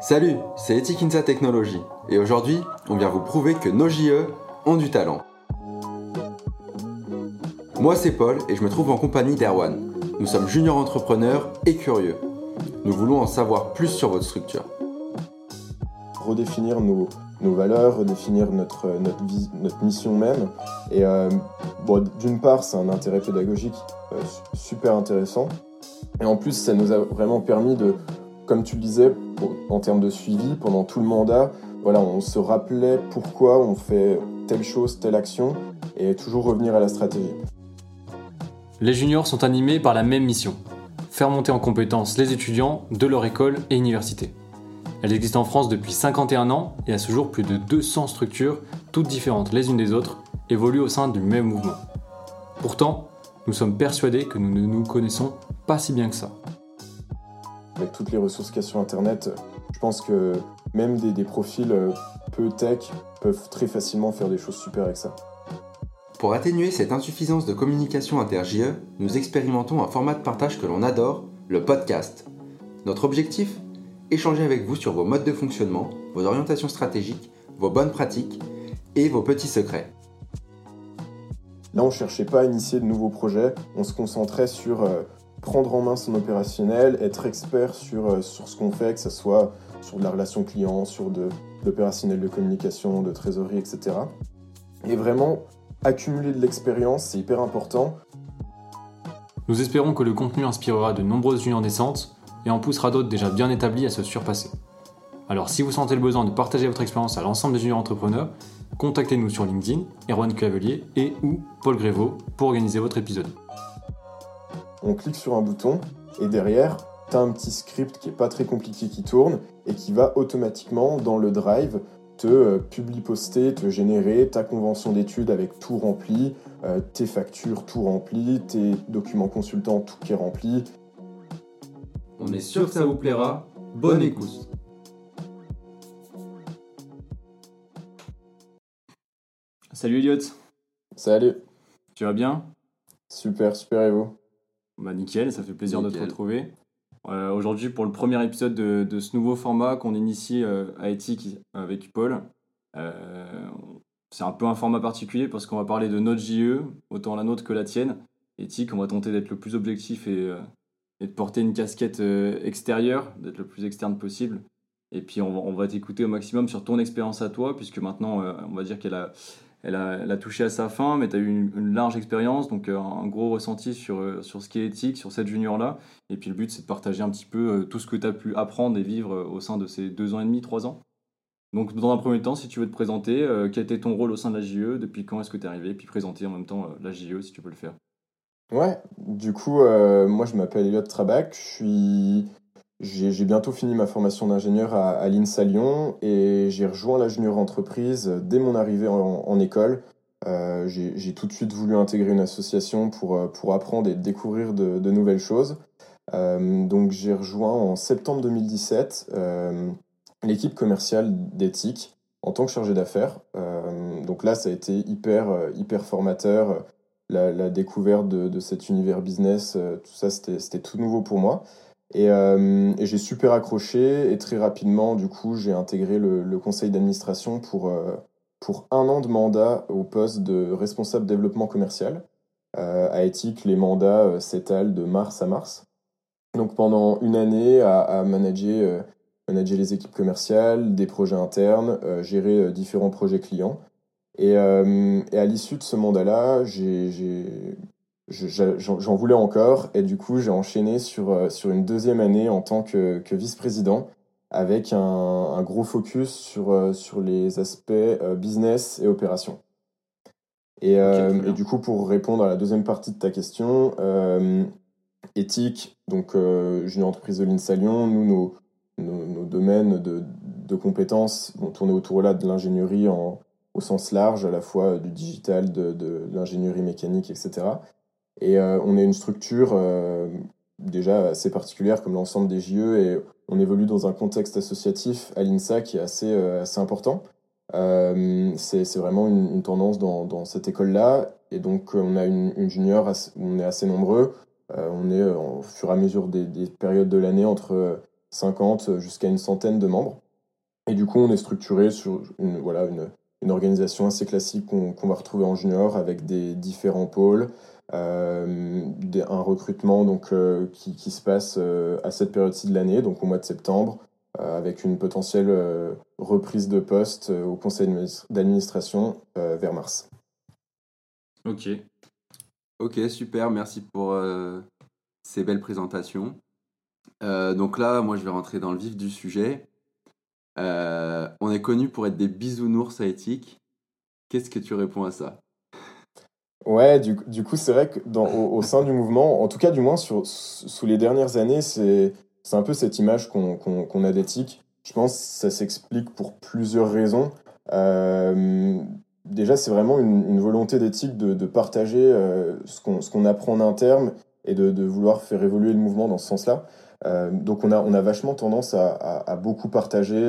Salut, c'est Etikinsa Technologies et aujourd'hui, on vient vous prouver que nos JE ont du talent. Moi, c'est Paul et je me trouve en compagnie d'Erwan. Nous sommes juniors entrepreneurs et curieux. Nous voulons en savoir plus sur votre structure. Redéfinir nos, valeurs, redéfinir notre, notre, notre mission même. Et euh, d'une part, c'est un intérêt pédagogique euh, super intéressant. Et en plus, ça nous a vraiment permis de, comme tu le disais, en termes de suivi, pendant tout le mandat, voilà, on se rappelait pourquoi on fait telle chose, telle action, et toujours revenir à la stratégie. Les juniors sont animés par la même mission, faire monter en compétence les étudiants de leur école et université. Elle existe en France depuis 51 ans et à ce jour plus de 200 structures, toutes différentes les unes des autres, évoluent au sein du même mouvement. Pourtant, nous sommes persuadés que nous ne nous connaissons pas si bien que ça. Avec toutes les ressources qu'il y a sur Internet, je pense que même des, profils euh, peu tech peuvent très facilement faire des choses super avec ça. Pour atténuer cette insuffisance de communication inter-JE, nous expérimentons un format de partage que l'on adore, le podcast. Notre objectif? Échanger avec vous sur vos modes de fonctionnement, vos orientations stratégiques, vos bonnes pratiques et vos petits secrets. Là, on ne cherchait pas à initier de nouveaux projets, on se concentrait sur euh, prendre en main son opérationnel, être expert sur, euh, sur ce qu'on fait, que ce soit sur de la relation client, sur de l'opérationnel de communication, de trésorerie, etc. Et vraiment, accumuler de l'expérience, c'est hyper important. Nous espérons que le contenu inspirera de nombreuses juniors naissantes et en poussera d'autres déjà bien établis à se surpasser. Alors si vous sentez le besoin de partager votre expérience à l'ensemble des juniors entrepreneurs, contactez-nous sur LinkedIn, Erwan Clavelier et ou Paul Grévaux pour organiser votre épisode on clique sur un bouton et derrière, tu as un petit script qui est pas très compliqué qui tourne et qui va automatiquement dans le drive te euh, publie-poster, te générer ta convention d'études avec tout rempli, euh, tes factures tout rempli, tes documents consultants tout qui est rempli. On est sûr que ça vous plaira. Bonne écoute. Salut Elliot. Salut. Tu vas bien? Super, super et vous? Bah nickel, ça fait plaisir de te retrouver. Euh, aujourd'hui, pour le premier épisode de, ce nouveau format qu'on initie euh, à Ethic avec Paul, euh, c'est un peu un format particulier parce qu'on va parler de notre JE, autant la nôtre que la tienne. Ethic, on va tenter d'être le plus objectif et, de porter une casquette extérieure, d'être le plus externe possible. Et puis on va t'écouter au maximum sur ton expérience à toi, puisque maintenant, on va dire qu'elle a elle a, touché à sa fin, mais tu as eu une, large expérience, donc euh, un gros ressenti sur, euh, sur ce qui est éthique, sur cette junior-là. Et puis le but, c'est de partager un petit peu euh, tout ce que tu as pu apprendre et vivre au sein de ces deux ans et demi, trois ans. Donc dans un premier temps, si tu veux te présenter, quel était ton rôle au sein de la JE, depuis quand est-ce que tu es arrivé, puis présenter en même temps la JE si tu peux le faire. Ouais, du coup, moi je m'appelle Elliot Trabac, je suis j'ai bientôt fini ma formation d'ingénieur à, à l'INSA Lyon et j'ai rejoint la junior entreprise dès mon arrivée en, école. Euh, j'ai tout de suite voulu intégrer une association pour, euh, pour apprendre et découvrir de, nouvelles choses. Euh, donc j'ai rejoint en septembre 2017 euh, l'équipe commerciale d'Ethic en tant que chargé d'affaires. Donc là, ça a été hyper, hyper formateur. La, découverte de, cet univers business, tout ça, c'était tout nouveau pour moi. Euh, et, j'ai super accroché et très rapidement, du coup, j'ai intégré le, conseil d'administration pour, euh, pour un an de mandat au poste de responsable développement commercial. Euh, à Ethic, les mandats s'étalent de mars à mars. Donc pendant une année à, manager, manager les équipes commerciales, des projets internes, gérer différents projets clients. Et à l'issue de ce mandat-là, j'ai j'en voulais encore et du coup j'ai enchaîné sur, euh, sur une deuxième année en tant que, que vice-président avec un, un, gros focus sur, euh, sur les aspects euh, business et opération. Et, et, du coup pour répondre à la deuxième partie de ta question, éthique, donc junior entreprise de l'INSA Lyon, nous nos, nos, nos, domaines de, de compétences vont tourner autour là de l'ingénierie en, au sens large, à la fois du digital, de, de l'ingénierie mécanique, etc. Et euh, on est une structure euh, déjà assez particulière comme l'ensemble des JE et on évolue dans un contexte associatif à l'INSA qui est assez, euh, assez important. c'est vraiment une, tendance dans, dans cette école-là. Et donc, on a une, junior, on est assez nombreux. on est au fur et à mesure des, des périodes de l'année entre 50 jusqu'à une centaine de membres. Et du coup, on est structuré sur une, voilà, une, une organisation assez classique qu'on va retrouver en junior avec des différents pôles, euh, un recrutement euh, qui, qui, se passe euh, à cette période-ci de l'année, donc au mois de septembre, avec une potentielle reprise de poste au conseil d'administration vers mars. Ok. Ok, super, merci pour ces belles présentations. donc là, moi, je vais rentrer dans le vif du sujet. on est connu pour être des bisounours à éthique. Qu'est-ce que tu réponds à ça? Ouais, du, du coup, c'est vrai que dans, au, sein du mouvement, en tout cas, du moins, sur, sous les dernières années, c'est un peu cette image qu'on a d'éthique. Je pense que ça s'explique pour plusieurs raisons. Euh, déjà, c'est vraiment une, volonté d'éthique de, de, partager euh, ce qu'on apprend en interne et de, de, vouloir faire évoluer le mouvement dans ce sens-là. Euh, donc, on a, on a vachement tendance à, à, à beaucoup partager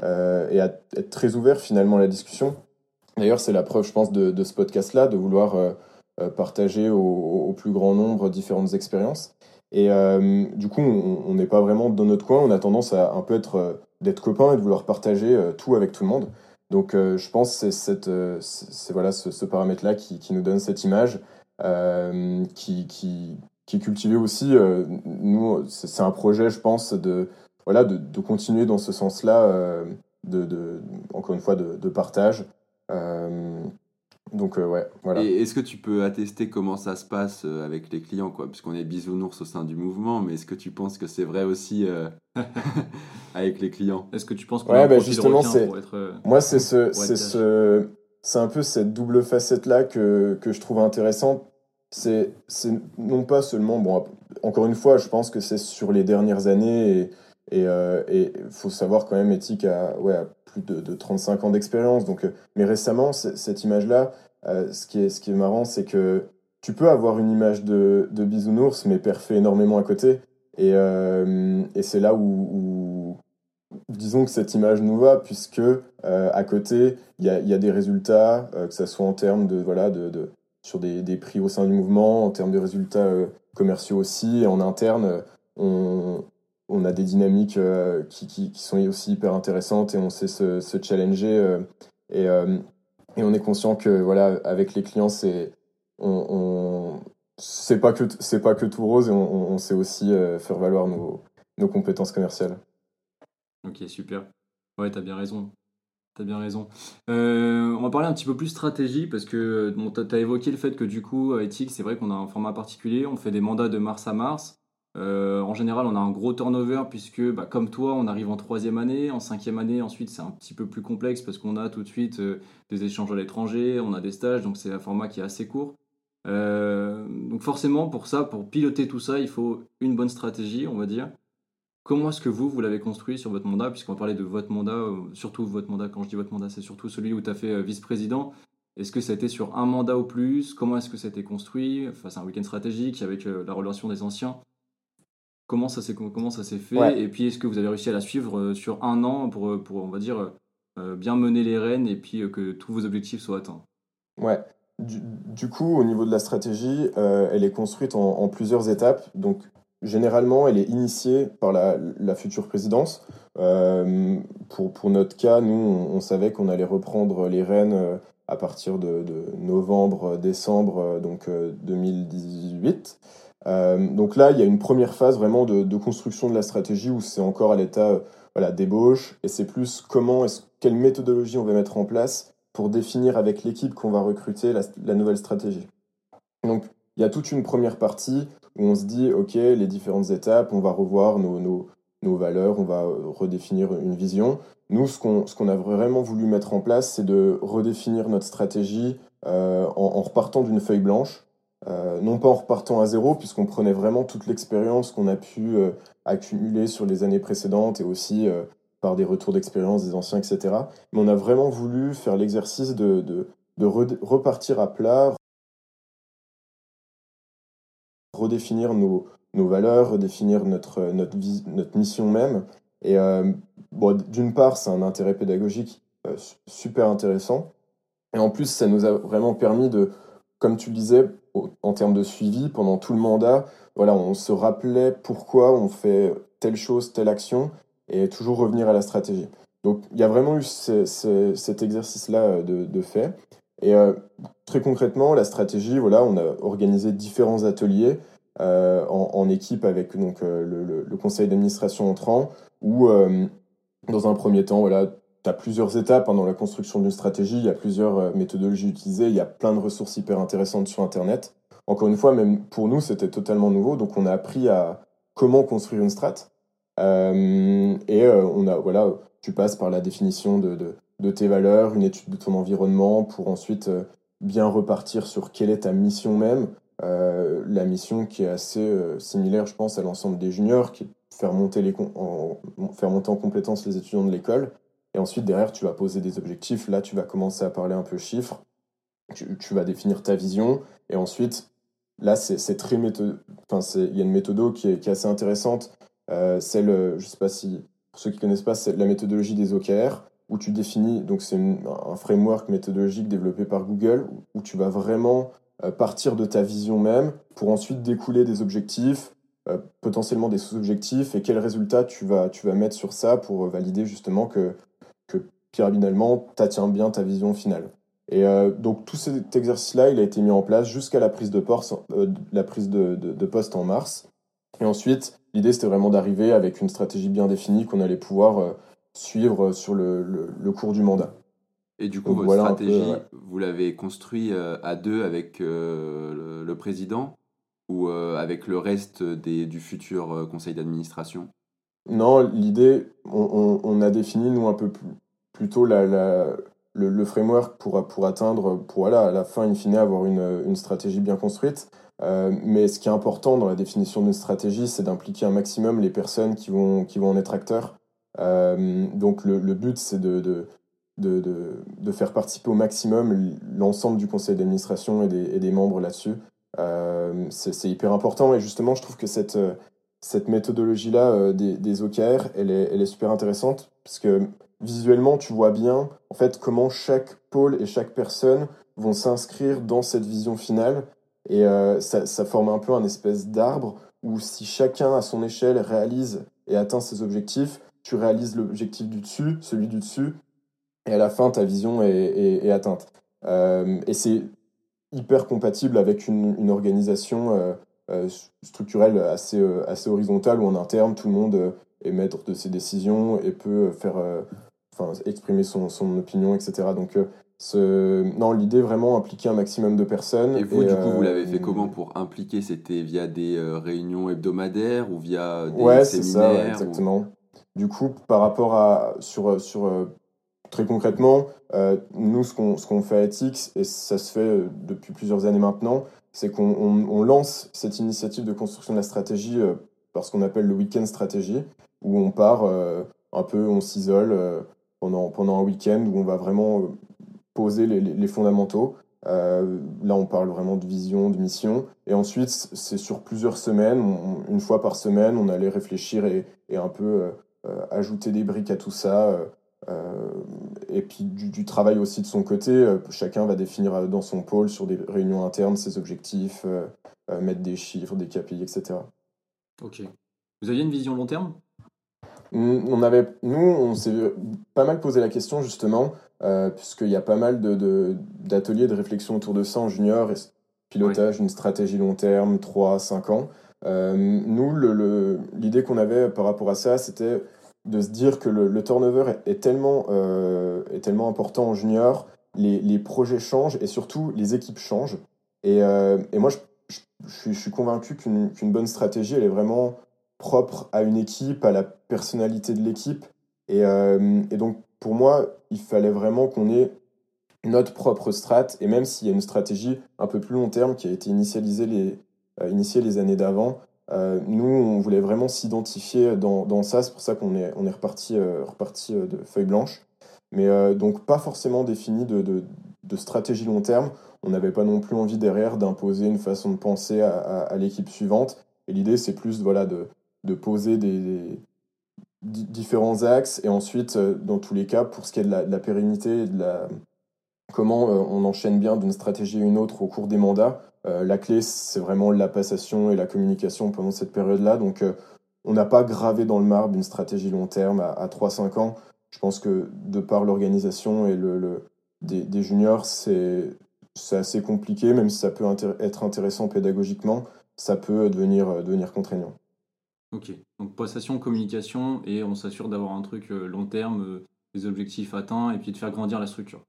et à être très ouvert finalement à la discussion. D'ailleurs, c'est la preuve, je pense, de, ce podcast-là, de vouloir euh, euh, partager au, plus grand nombre différentes expériences. Et euh, du coup, on n'est pas vraiment dans notre coin, on a tendance à un peu être d'être copains et de vouloir partager tout avec tout le monde. Donc, je pense que c'est voilà ce, paramètre-là qui, nous donne cette image, qui, est cultivé aussi. nous, c'est un projet, je pense, de voilà de, continuer dans ce sens-là, de, encore une fois, de partage. Euh, donc euh, ouais, voilà. Et est-ce que tu peux attester comment ça se passe euh, avec les clients, quoi? Puisqu'on est bisounours au sein du mouvement, mais est-ce que tu penses que c'est vrai aussi avec les clients? Est-ce que tu penses qu'on ouais, bah justement, c'est moi c'est ce, c'est ce, c'est un peu cette double facette là que que je trouve intéressante. C'est c'est non pas seulement bon, encore une fois, je pense que c'est sur les dernières années et et il euh, faut savoir quand même, Éthique a, ouais, plus de, de, 35 ans d'expérience. Donc, euh, mais récemment, cette image-là, euh, ce, qui est, ce qui est marrant, c'est que tu peux avoir une image de, bisounours, mais fait énormément à côté. Et, et c'est là où, disons que cette image nous va, puisque à côté, il y a, y a, des résultats, que ce soit en termes de, voilà, de, sur des, des, prix au sein du mouvement, en termes de résultats commerciaux aussi, et en interne, on, on a des dynamiques euh, qui, sont aussi hyper intéressantes et on sait se, challenger. Euh, et, euh, et, on est conscient que voilà, avec les clients, c'est on, pas que c'est pas que tout rose et on, sait aussi faire valoir nos, compétences commerciales. Ok, super. Ouais, t'as bien raison. T'as bien raison. on va parler un petit peu plus stratégie parce que bon, t'as as évoqué le fait que du coup, à Ethic, c'est vrai qu'on a un format particulier. On fait des mandats de mars à mars. Euh, en général, on a un gros turnover puisque, bah, comme toi, on arrive en troisième année, en cinquième année, ensuite c'est un petit peu plus complexe parce qu'on a tout de suite euh, des échanges à l'étranger, on a des stages, donc c'est un format qui est assez court. Euh, donc forcément, pour ça, pour piloter tout ça, il faut une bonne stratégie, on va dire. Comment est-ce que vous, vous l'avez construit sur votre mandat, puisqu'on parler de votre mandat, surtout votre mandat, quand je dis votre mandat, c'est surtout celui où tu as fait vice-président. Est-ce que ça a été sur un mandat ou plus? Comment est-ce que ça a été construit? Enfin, c'est un week-end stratégique avec la relation des anciens. Comment ça s'est comment ça s'est fait Et puis est-ce que vous avez réussi à la suivre euh, sur un an pour, euh, pour on va dire euh, bien mener les rênes et puis que tous vos objectifs soient atteints? Ouais. Du, coup, au niveau de la stratégie, elle est construite en, plusieurs étapes. Donc, généralement, elle est initiée par la, la future présidence. pour, pour notre cas, nous, on, savait qu'on allait reprendre les rênes à partir de, de novembre, décembre, donc 2018. Euh, donc là, il y a une première phase vraiment de, construction de la stratégie où c'est encore à l'état euh, voilà, d'ébauche et c'est plus comment, est quelle méthodologie on va mettre en place pour définir avec l'équipe qu'on va recruter la, nouvelle stratégie. Donc il y a toute une première partie où on se dit, OK, les différentes étapes, on va revoir nos, nos, valeurs, on va redéfinir une vision. Nous, ce qu'on qu'on a vraiment voulu mettre en place, c'est de redéfinir notre stratégie euh, en repartant d'une feuille blanche euh, non pas en repartant à zéro, puisqu'on prenait vraiment toute l'expérience qu'on a pu euh, accumuler sur les années précédentes et aussi euh, par des retours d'expérience des anciens, etc. Mais on a vraiment voulu faire l'exercice de, de, repartir à plat, redéfinir nos, nos valeurs, redéfinir notre, notre, notre mission même. Et bon, d'une part, c'est un intérêt pédagogique super intéressant. Et en plus, ça nous a vraiment permis de, comme tu le disais, en termes de suivi pendant tout le mandat, voilà, on se rappelait pourquoi on fait telle chose, telle action, et toujours revenir à la stratégie. Donc il y a vraiment eu cet exercice-là de, de, fait. Et très concrètement, la stratégie, voilà, on a organisé différents ateliers en, équipe avec donc, le, le conseil d'administration entrant, où dans un premier temps, voilà, tu as plusieurs étapes hein, dans la construction d'une stratégie, il y a plusieurs euh, méthodologies utilisées, il y a plein de ressources hyper intéressantes sur Internet. Encore une fois, même pour nous, c'était totalement nouveau, donc on a appris à comment construire une strat. Euh, et euh, on a, voilà, tu passes par la définition de, tes valeurs, une étude de ton environnement, pour ensuite bien repartir sur quelle est ta mission même. la mission qui est assez similaire, je pense, à l'ensemble des juniors, qui est faire monter, les, faire monter en compétence les étudiants de l'école. Et ensuite, derrière, tu vas poser des objectifs. Là, tu vas commencer à parler un peu chiffres. Tu, vas définir ta vision. Et ensuite, là, c'est très méthode. Enfin, il y a une méthode qui est, assez intéressante. Euh, celle, je sais pas si, pour ceux qui connaissent pas, c'est la méthodologie des OKR, où tu définis, donc c'est un framework méthodologique développé par Google, où tu vas vraiment euh, partir de ta vision même pour ensuite découler des objectifs, euh, potentiellement des sous-objectifs et quels résultats tu vas, tu vas mettre sur ça pour valider justement que, que pyramidellement, tu attiens bien ta vision finale. Et euh, donc tout cet exercice-là, il a été mis en place jusqu'à la prise de, poste, euh, la prise de, de, poste en mars. Et ensuite, l'idée, c'était vraiment d'arriver avec une stratégie bien définie qu'on allait pouvoir suivre sur le, le, cours du mandat. Et du coup, votre stratégie, vous l'avez construit à deux avec le, le, président ou euh, avec le reste des, du futur euh, conseil d'administration? Non, l'idée, on, a défini, nous, un peu plus, plutôt le, framework pour, pour atteindre, pour voilà, à la fin, in fine, avoir une, une stratégie bien construite. Euh, mais ce qui est important dans la définition d'une stratégie, c'est d'impliquer un maximum les personnes qui vont, qui vont en être acteurs. Euh, donc le, but, c'est de, de, de, faire participer au maximum l'ensemble du conseil d'administration et des, membres là-dessus. Euh, c'est hyper important et justement, je trouve que cette, cette méthodologie-là euh, des, des, OKR, elle est, super intéressante parce que visuellement, tu vois bien en fait comment chaque pôle et chaque personne vont s'inscrire dans cette vision finale et ça, ça, forme un peu un espèce d'arbre où si chacun à son échelle réalise et atteint ses objectifs, tu réalises l'objectif du dessus, celui du dessus, et à la fin ta vision est, atteinte. Euh, et c'est hyper compatible avec une organisation euh, euh, structurelle assez, euh, assez horizontale où en interne tout le monde est maître de ses décisions et peut faire, enfin, exprimer son, son opinion, etc. Donc ce... non, l'idée vraiment impliquer un maximum de personnes. Et vous, du coup, vous l'avez fait comment pour impliquer? C'était via des réunions hebdomadaires ou via des ouais, séminaires ça, exactement. Du coup, par rapport à sur sur Très concrètement, euh, nous, ce qu'on fait à Ethics, et ça se fait euh, depuis plusieurs années maintenant, c'est qu'on lance cette initiative de construction de la stratégie euh, par ce qu'on appelle le week-end stratégie, où on part un peu, on s'isole pendant, pendant un week-end, où on va vraiment poser les, fondamentaux. là, on parle vraiment de vision, de mission. Et ensuite, c'est sur plusieurs semaines, une fois par semaine, on allait réfléchir et, un peu ajouter des briques à tout ça euh, et puis du, travail aussi de son côté, euh, chacun va définir euh, dans son pôle sur des réunions internes ses objectifs, mettre des chiffres, des KPI, etc. Ok. Vous aviez une vision long terme? On avait, nous, on s'est pas mal posé la question justement, puisqu'il y a pas mal d'ateliers de, de, réflexion autour de ça en junior, et pilotage d'une stratégie long terme, 3, 5 ans. nous, l'idée qu'on avait par rapport à ça, c'était de se dire que le, turnover est, tellement, euh, est tellement important en junior, les, les, projets changent et surtout les équipes changent. Et, euh, et moi, je, je, suis convaincu qu'une bonne stratégie, elle est vraiment propre à une équipe, à la personnalité de l'équipe. Et, euh, et, donc, pour moi, il fallait vraiment qu'on ait notre propre strat. Et même s'il y a une stratégie un peu plus long terme qui a été initialisée les, initiée les années d'avant, euh, nous, on voulait vraiment s'identifier dans, dans, ça, c'est pour ça qu'on est, on est reparti, euh, reparti euh, de feuilles blanches. Mais donc pas forcément défini de, de, stratégie long terme. On n'avait pas non plus envie derrière d'imposer une façon de penser à, à, l'équipe suivante. Et l'idée, c'est plus voilà, de, de poser des, différents axes et ensuite, dans tous les cas, pour ce qui est de la, pérennité de la, comment on enchaîne bien d'une stratégie à une autre au cours des mandats, la clé, c'est vraiment la passation et la communication pendant cette période-là. Donc, euh, on n'a pas gravé dans le marbre une stratégie long terme à, 3-5 ans. Je pense que de par l'organisation et le, des, juniors, c'est assez compliqué, même si ça peut être intéressant pédagogiquement, ça peut devenir, devenir contraignant. Ok, donc passation, communication, et on s'assure d'avoir un truc euh, long terme, euh, des objectifs atteints, et puis de faire grandir la structure.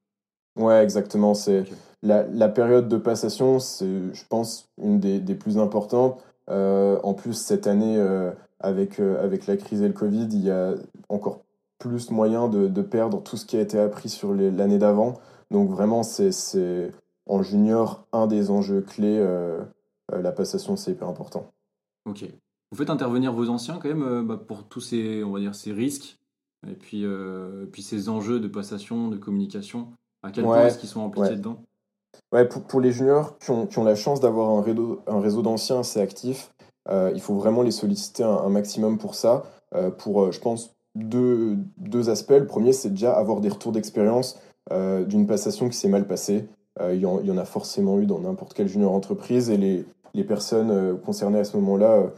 Ouais, exactement. C'est la, période de passation, c'est, je pense, une des, plus importantes. Euh, en plus, cette année, avec, avec la crise et le Covid, il y a encore plus moyen de, perdre tout ce qui a été appris sur l'année d'avant. Donc vraiment, c'est en junior un des enjeux clés. la passation, c'est hyper important. Ok. Vous faites intervenir vos anciens quand même euh, bah, pour tous ces, on va dire, ces risques et puis, euh, puis ces enjeux de passation, de communication. À quel point est-ce qu'ils sont impliqués dedans? Ouais, pour, pour, les juniors qui ont, qui ont la chance d'avoir un réseau, un réseau d'anciens assez actif, euh, il faut vraiment les solliciter un, maximum pour ça. pour, je pense, deux, deux aspects. Le premier, c'est déjà avoir des retours d'expérience d'une passation qui s'est mal passée. il, y y en, a forcément eu dans n'importe quelle junior entreprise et les, les personnes concernées à ce moment-là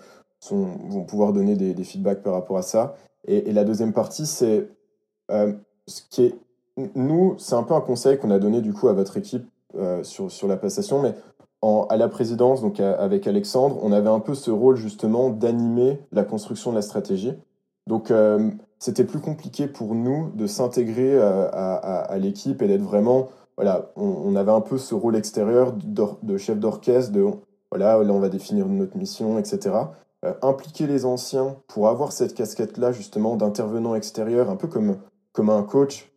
vont pouvoir donner des, feedbacks par rapport à ça. Et, la deuxième partie, c'est euh, ce qui est. Nous, c'est un peu un conseil qu'on a donné du coup à votre équipe euh, sur, sur la passation, mais à la présidence, donc avec Alexandre, on avait un peu ce rôle justement d'animer la construction de la stratégie. Donc, euh, c'était plus compliqué pour nous de s'intégrer à, l'équipe et d'être vraiment. Voilà, on, avait un peu ce rôle extérieur de, de chef d'orchestre, de voilà, là on va définir notre mission, etc. Euh, impliquer les anciens pour avoir cette casquette-là, justement, d'intervenant extérieur, un peu comme, comme un coach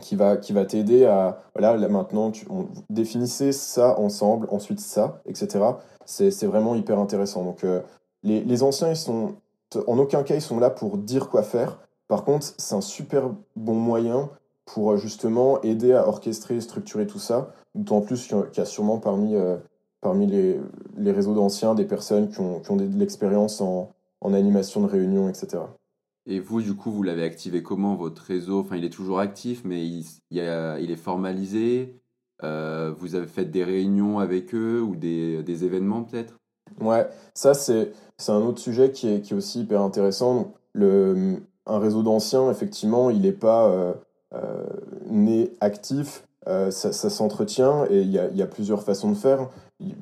qui va, qui va t'aider à, voilà, là, maintenant, tu, définissez ça ensemble, ensuite ça, etc. C'est vraiment hyper intéressant. Donc, euh, les, les, anciens, ils sont, en aucun cas, ils sont là pour dire quoi faire. Par contre, c'est un super bon moyen pour justement aider à orchestrer, structurer tout ça. D'autant plus qu'il y a sûrement parmi euh, parmi les, les réseaux d'anciens des personnes qui ont, qui ont de l'expérience en, en, animation de réunion, etc. Et vous, du coup, vous l'avez activé comment, votre réseau? Enfin, il est toujours actif, mais il, est formalisé. Euh, vous avez fait des réunions avec eux ou des, événements, peut-être? Ouais, ça, c'est un autre sujet qui est, qui est aussi hyper intéressant. Le, un réseau d'anciens, effectivement, il n'est pas euh, euh, né actif. ça, ça s'entretient et il y a, y a, plusieurs façons de faire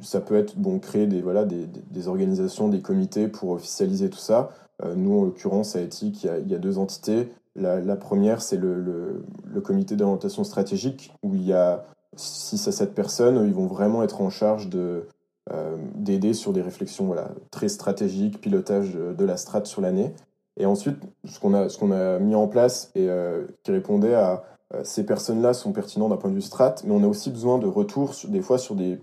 ça peut être bon, créer des, voilà, des, des, organisations, des comités pour officialiser tout ça. Euh, nous, en l'occurrence, à Ethic, il y, a, deux entités. La, première, c'est le, comité d'orientation stratégique, où il y a 6 à 7 personnes. Ils vont vraiment être en charge de, euh, d'aider sur des réflexions très stratégiques, pilotage de, la strate sur l'année. Et ensuite, ce qu'on a, mis en place et euh, qui répondait à ces personnes-là sont pertinents d'un point de vue strat, mais on a aussi besoin de retours des fois sur des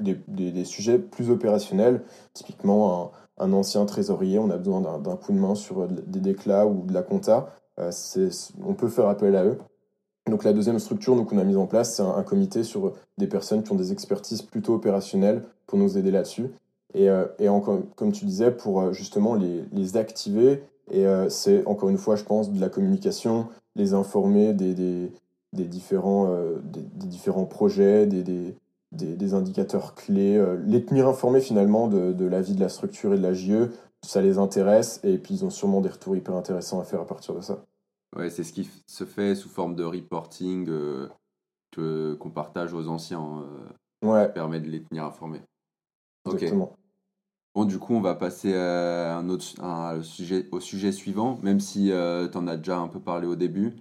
des, sujets plus opérationnels. Typiquement, un, ancien trésorier, on a besoin d'un coup de main sur des déclats ou de la compta. Euh, on peut faire appel à eux. Donc la deuxième structure qu'on a mise en place, c'est un, comité sur des personnes qui ont des expertises plutôt opérationnelles pour nous aider là-dessus. Et, euh, comme tu disais, pour euh, justement les, activer, et c'est encore une fois, je pense, de la communication, les informer des différents, des, différents projets, des, des, des, indicateurs clés, euh, les tenir informés finalement de, de la vie de la structure et de la JE, ça les intéresse et puis ils ont sûrement des retours hyper intéressants à faire à partir de ça. Ouais, c'est ce qui se fait sous forme de reporting euh, qu'on partage aux anciens. Euh, ouais. Qui permet de les tenir informés. Exactement. Bon, du coup, on va passer à un autre, sujet, au sujet suivant, même si tu en as déjà un peu parlé au début.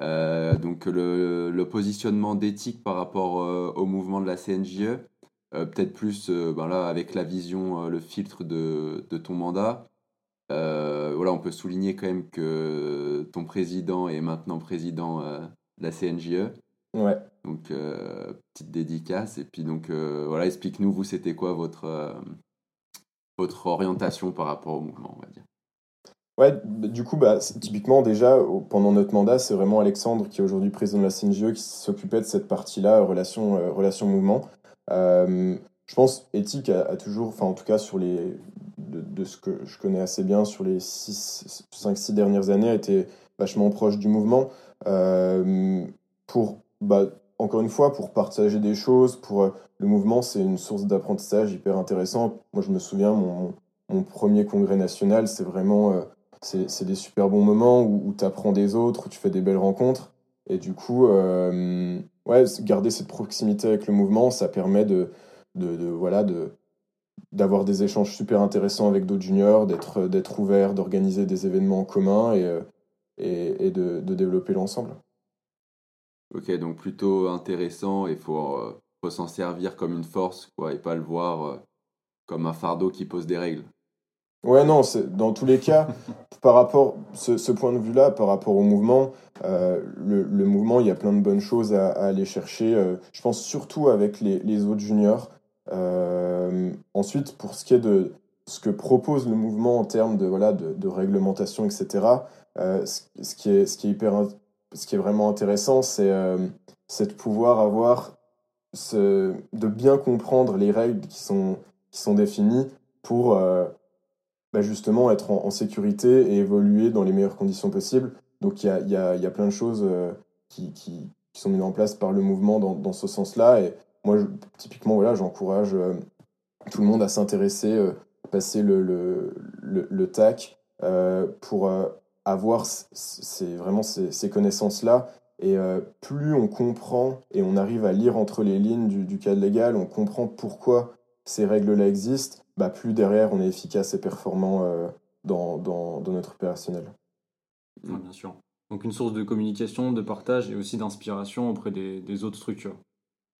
Euh, donc le, positionnement d'éthique par rapport euh, au mouvement de la CNJE, euh, peut-être plus ben là, avec la vision, le filtre de, de ton mandat. voilà, on peut souligner quand même que ton président est maintenant président de la CNJE. Ouais. Donc, petite dédicace. Et puis, donc, voilà, explique-nous, vous, c'était quoi votre, votre orientation par rapport au mouvement, on va dire Ouais, du coup, bah, typiquement, déjà, pendant notre mandat, c'est vraiment Alexandre, qui est aujourd'hui président de la CNGE, qui s'occupait de cette partie-là, relation, euh, relation mouvement. Euh, je pense, éthique a, toujours, enfin, en tout cas, sur les, de, ce que je connais assez bien, sur les 5-6 dernières années, a été vachement proche du mouvement. Euh, pour, bah, encore une fois, pour partager des choses, pour le mouvement, c'est une source d'apprentissage hyper intéressant. Moi, je me souviens, mon, mon premier congrès national, c'est vraiment c'est des super bons moments où, tu apprends des autres, où tu fais des belles rencontres. Et du coup, ouais, garder cette proximité avec le mouvement, ça permet de, de, voilà, de, d'avoir des échanges super intéressants avec d'autres juniors, d'être, d'être ouvert, d'organiser des événements en commun et, et, et de, développer l'ensemble. Ok, donc plutôt intéressant et faut, faut s'en servir comme une force quoi, et pas le voir comme un fardeau qui pose des règles. Ouais, non, dans tous les cas, par rapport, ce, ce point de vue-là, par rapport au mouvement, euh, le, le, mouvement, il y a plein de bonnes choses à, aller chercher. Euh, je pense surtout avec les, les autres juniors. Euh, ensuite, pour ce qui est de ce que propose le mouvement en termes de, voilà, de, de réglementation, etc., ce, ce, qui est, ce, qui est hyper, ce qui est vraiment intéressant, c'est de pouvoir avoir ce, de bien comprendre les règles qui sont, qui sont définies pour bah, justement être en, sécurité et évoluer dans les meilleures conditions possibles. Donc il y a, y, a, y a, plein de choses euh, qui, qui, sont mises en place par le mouvement dans, dans ce sens-là. Et moi, typiquement, voilà, j'encourage euh, tout le monde à s'intéresser, euh, passer le, le, le, TAC pour avoir ces, vraiment ces, ces connaissances-là. Et plus on comprend et on arrive à lire entre les lignes du, du cadre légal, on comprend pourquoi ces règles-là existent, bah, plus derrière on est efficace et performant euh, dans, dans, dans, notre opérationnel. bien sûr. Donc une source de communication, de partage et aussi d'inspiration auprès des, des, autres structures.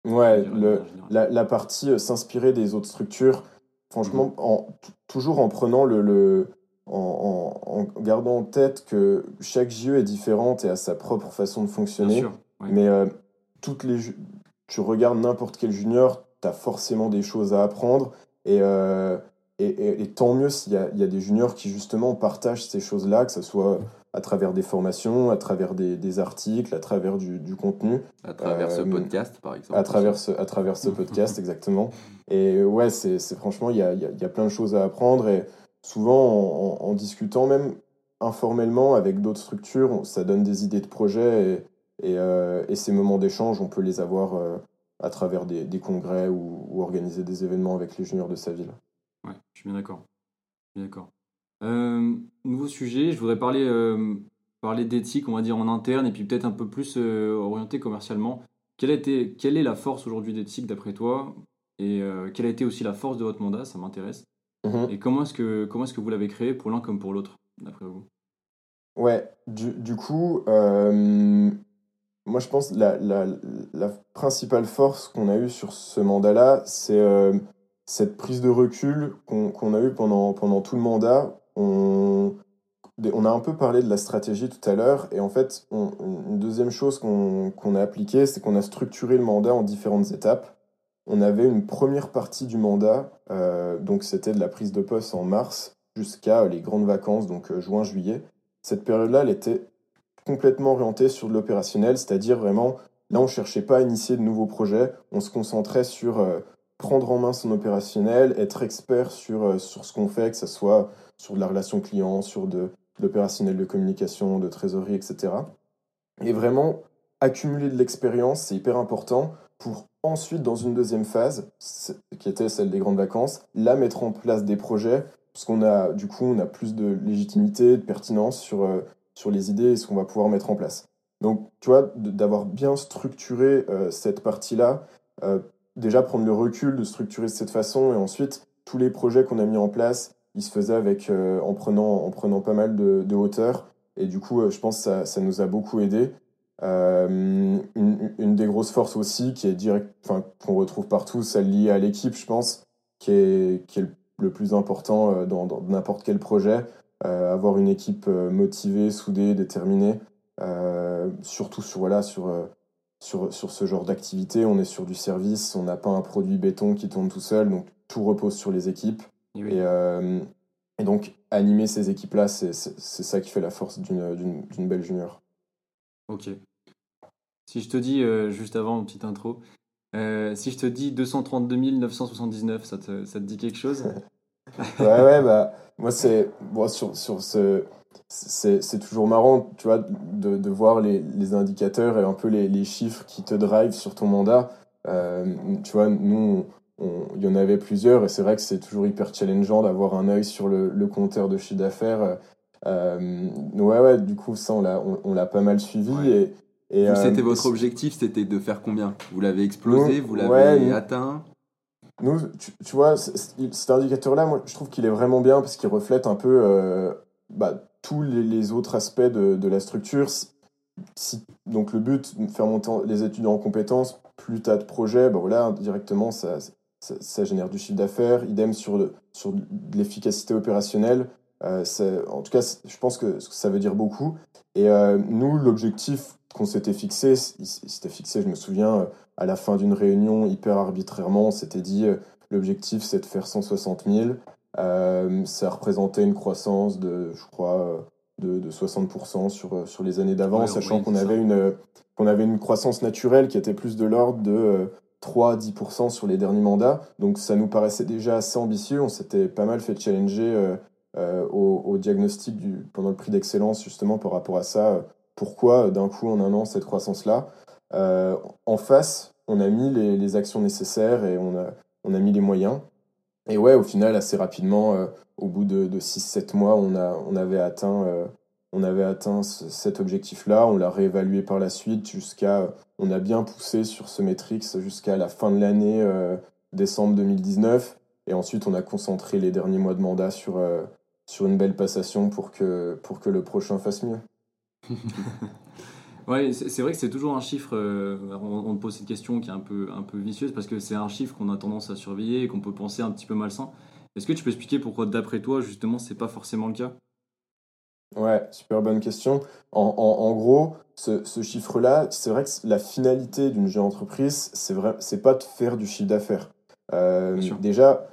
Ouais, le, la, la, partie euh, s'inspirer des autres structures, franchement, mhm. en, toujours en prenant le, le en, en, en, gardant en tête que chaque JE est différente et a sa propre façon de fonctionner. Sûr, Mais euh, toutes les, tu regardes n'importe quel junior, tu as forcément des choses à apprendre. Euh, et, et, et, tant mieux s'il y, y a, des juniors qui justement partagent ces choses-là, que ce soit à travers des formations, à travers des, des articles, à travers du, du, contenu. À travers ce euh, podcast, par exemple. À travers ce, à travers ce podcast, exactement. Et ouais, c'est franchement, il y a, y, a, y a, plein de choses à apprendre. Et souvent, en, en, discutant même informellement avec d'autres structures, ça donne des idées de projets. Et, et, euh, et ces moments d'échange, on peut les avoir à travers des, des congrès ou, ou, organiser des événements avec les juniors de sa ville. Ouais, je suis bien d'accord. D'accord. Euh, nouveau sujet, je voudrais parler, euh, parler d'éthique, on va dire en interne, et puis peut-être un peu plus euh, orienté commercialement. Quelle, a été, quelle est la force aujourd'hui d'éthique d'après toi? Et quelle a été aussi la force de votre mandat? Ça m'intéresse. Mm Et comment est-ce que, comment est que vous l'avez créé pour l'un comme pour l'autre, d'après vous? Ouais, du, du coup, moi, je pense la, la, principale force qu'on a eue sur ce mandat-là, c'est euh, cette prise de recul qu'on a eue pendant, pendant tout le mandat. On, on a un peu parlé de la stratégie tout à l'heure, et en fait, une deuxième chose qu'on qu'on a appliquée, c'est qu'on a structuré le mandat en différentes étapes. On avait une première partie du mandat, euh, donc c'était de la prise de poste en mars jusqu'à les grandes vacances, donc euh, juin-juillet. Cette période-là, elle était complètement orienté sur de l'opérationnel, c'est-à-dire vraiment, là, on ne cherchait pas à initier de nouveaux projets, on se concentrait sur euh, prendre en main son opérationnel, être expert sur, euh, sur ce qu'on fait, que ce soit sur de la relation client, sur de, l'opérationnel de communication, de trésorerie, etc. Et vraiment, accumuler de l'expérience, c'est hyper important pour ensuite, dans une deuxième phase, qui était celle des grandes vacances, là, mettre en place des projets, parce qu'on a, du coup, on a plus de légitimité, de pertinence sur euh, sur les idées et ce qu'on va pouvoir mettre en place. Donc, tu vois, d'avoir bien structuré euh, cette partie-là, euh, déjà prendre le recul de structurer de cette façon, et ensuite, tous les projets qu'on a mis en place, ils se faisaient avec, euh, en, prenant, en prenant pas mal de, hauteur, et du coup, je pense que ça, ça, nous a beaucoup aidé. Une, des grosses forces aussi, qui est direct, qu'on retrouve partout, celle liée à l'équipe, je pense, qui est, qui est le plus important dans n'importe quel projet. Euh, avoir une équipe euh, motivée, soudée, déterminée, euh, surtout sur, voilà, sur, sur, sur ce genre d'activité. On est sur du service, on n'a pas un produit béton qui tourne tout seul, donc tout repose sur les équipes. Et, et, donc, animer ces équipes-là, c'est ça qui fait la force d'une belle junior. Ok. Si je te dis, juste avant, une petite intro, si je te dis 232 979, ça te, ça te dit quelque chose? Ouais, ouais, bah, moi, c'est. Bon, sur, sur ce. C'est toujours marrant, tu vois, de, de voir les, les, indicateurs et un peu les, les, chiffres qui te drivent sur ton mandat. Euh, tu vois, nous, il y en avait plusieurs et c'est vrai que c'est toujours hyper challengeant d'avoir un œil sur le, le compteur de chiffre d'affaires. Euh, ouais, ouais, du coup, ça, on l'a, on, l'a pas mal suivi. Et, et c'était votre objectif, c'était de faire combien? Vous l'avez explosé, vous l'avez atteint? Nous, tu, vois, cet indicateur-là, moi, je trouve qu'il est vraiment bien parce qu'il reflète un peu bah, tous les, autres aspects de, la structure. Si, donc le but, faire monter les étudiants en compétences, plus tu as de projets, bah voilà, directement, ça, ça, génère du chiffre d'affaires. Idem sur, sur l'efficacité opérationnelle. Euh, en tout cas, je pense que ça veut dire beaucoup. Et euh, nous, l'objectif qu'on s'était fixé, il, s'était fixé, je me souviens, à la fin d'une réunion, hyper arbitrairement, on s'était dit, euh, l'objectif, c'est de faire 160 000. ça représentait une croissance de, je crois, de, de 60% sur, sur les années d'avant, sachant qu'on avait, une, qu'on avait une croissance naturelle qui était plus de l'ordre de 3-10% sur les derniers mandats. Donc ça nous paraissait déjà assez ambitieux. On s'était pas mal fait challenger euh, euh, au, diagnostic du, pendant le prix d'excellence justement par rapport à ça. Pourquoi d'un coup en un an cette croissance-là euh, En face, on a mis les, actions nécessaires et on a, on a mis les moyens. Et ouais, au final, assez rapidement, au bout de, de 6-7 mois, on, a, on avait atteint on avait atteint cet objectif-là, on l'a réévalué par la suite jusqu'à, on a bien poussé sur ce métrix jusqu'à la fin de l'année, euh, décembre 2019, et ensuite on a concentré les derniers mois de mandat sur, euh, sur une belle passation pour que, pour que le prochain fasse mieux. ouais, c'est vrai que c'est toujours un chiffre, euh, on, on, pose cette question qui est un peu, un peu vicieuse, parce que c'est un chiffre qu'on a tendance à surveiller et qu'on peut penser un petit peu malsain. Est-ce que tu peux expliquer pourquoi d'après toi, justement, c'est pas forcément le cas? Ouais, super bonne question. En, en, gros, ce, ce chiffre-là, c'est vrai que la finalité d'une jeune entreprise, c'est vrai, c'est pas de faire du chiffre d'affaires. Euh, déjà,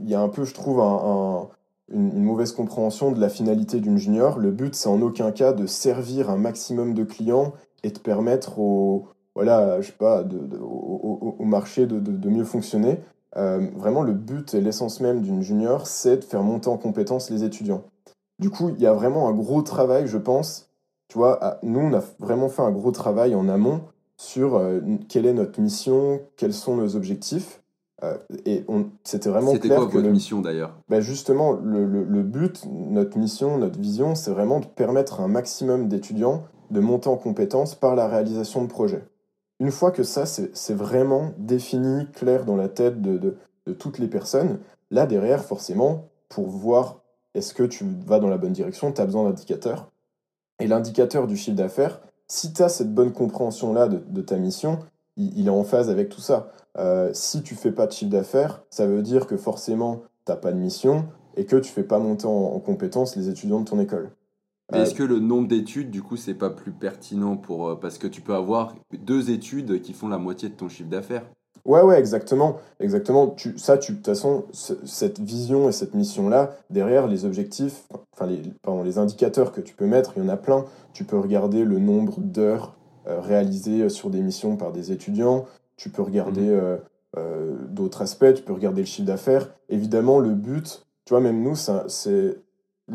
il y a un peu, je trouve, un, une, mauvaise compréhension de la finalité d'une junior. Le but, c'est en aucun cas de servir un maximum de clients et de permettre au, voilà, je sais pas, au, marché de, mieux fonctionner. Euh, vraiment, le but et l'essence même d'une junior, c'est de faire monter en compétence les étudiants. Du coup, il y a vraiment un gros travail, je pense. Tu vois, nous, on a vraiment fait un gros travail en amont sur euh, quelle est notre mission, quels sont nos objectifs. Euh, et c'était vraiment clair. C'était quoi votre mission d'ailleurs? Ben Justement, le, le, but, notre mission, notre vision, c'est vraiment de permettre à un maximum d'étudiants de monter en compétences par la réalisation de projets. Une fois que ça, c'est vraiment défini, clair dans la tête de, de, de toutes les personnes, là derrière, forcément, pour voir est-ce que tu vas dans la bonne direction Tu as besoin d'indicateurs. Et l'indicateur du chiffre d'affaires, si tu as cette bonne compréhension-là de, ta mission, il, est en phase avec tout ça. Euh, si tu fais pas de chiffre d'affaires, ça veut dire que forcément, tu n'as pas de mission et que tu fais pas monter en, en compétence les étudiants de ton école. Est-ce que le nombre d'études, du coup, c'est pas plus pertinent pour euh, parce que tu peux avoir deux études qui font la moitié de ton chiffre d'affaires? Ouais, ouais, exactement. Exactement. Tu, ça, tu, de toute façon, cette vision et cette mission-là, derrière les objectifs, enfin, les, pardon, les indicateurs que tu peux mettre, il y en a plein. Tu peux regarder le nombre d'heures euh, réalisées sur des missions par des étudiants. Tu peux regarder mhm. euh, euh, d'autres aspects. Tu peux regarder le chiffre d'affaires. Évidemment, le but, tu vois, même nous, c'est.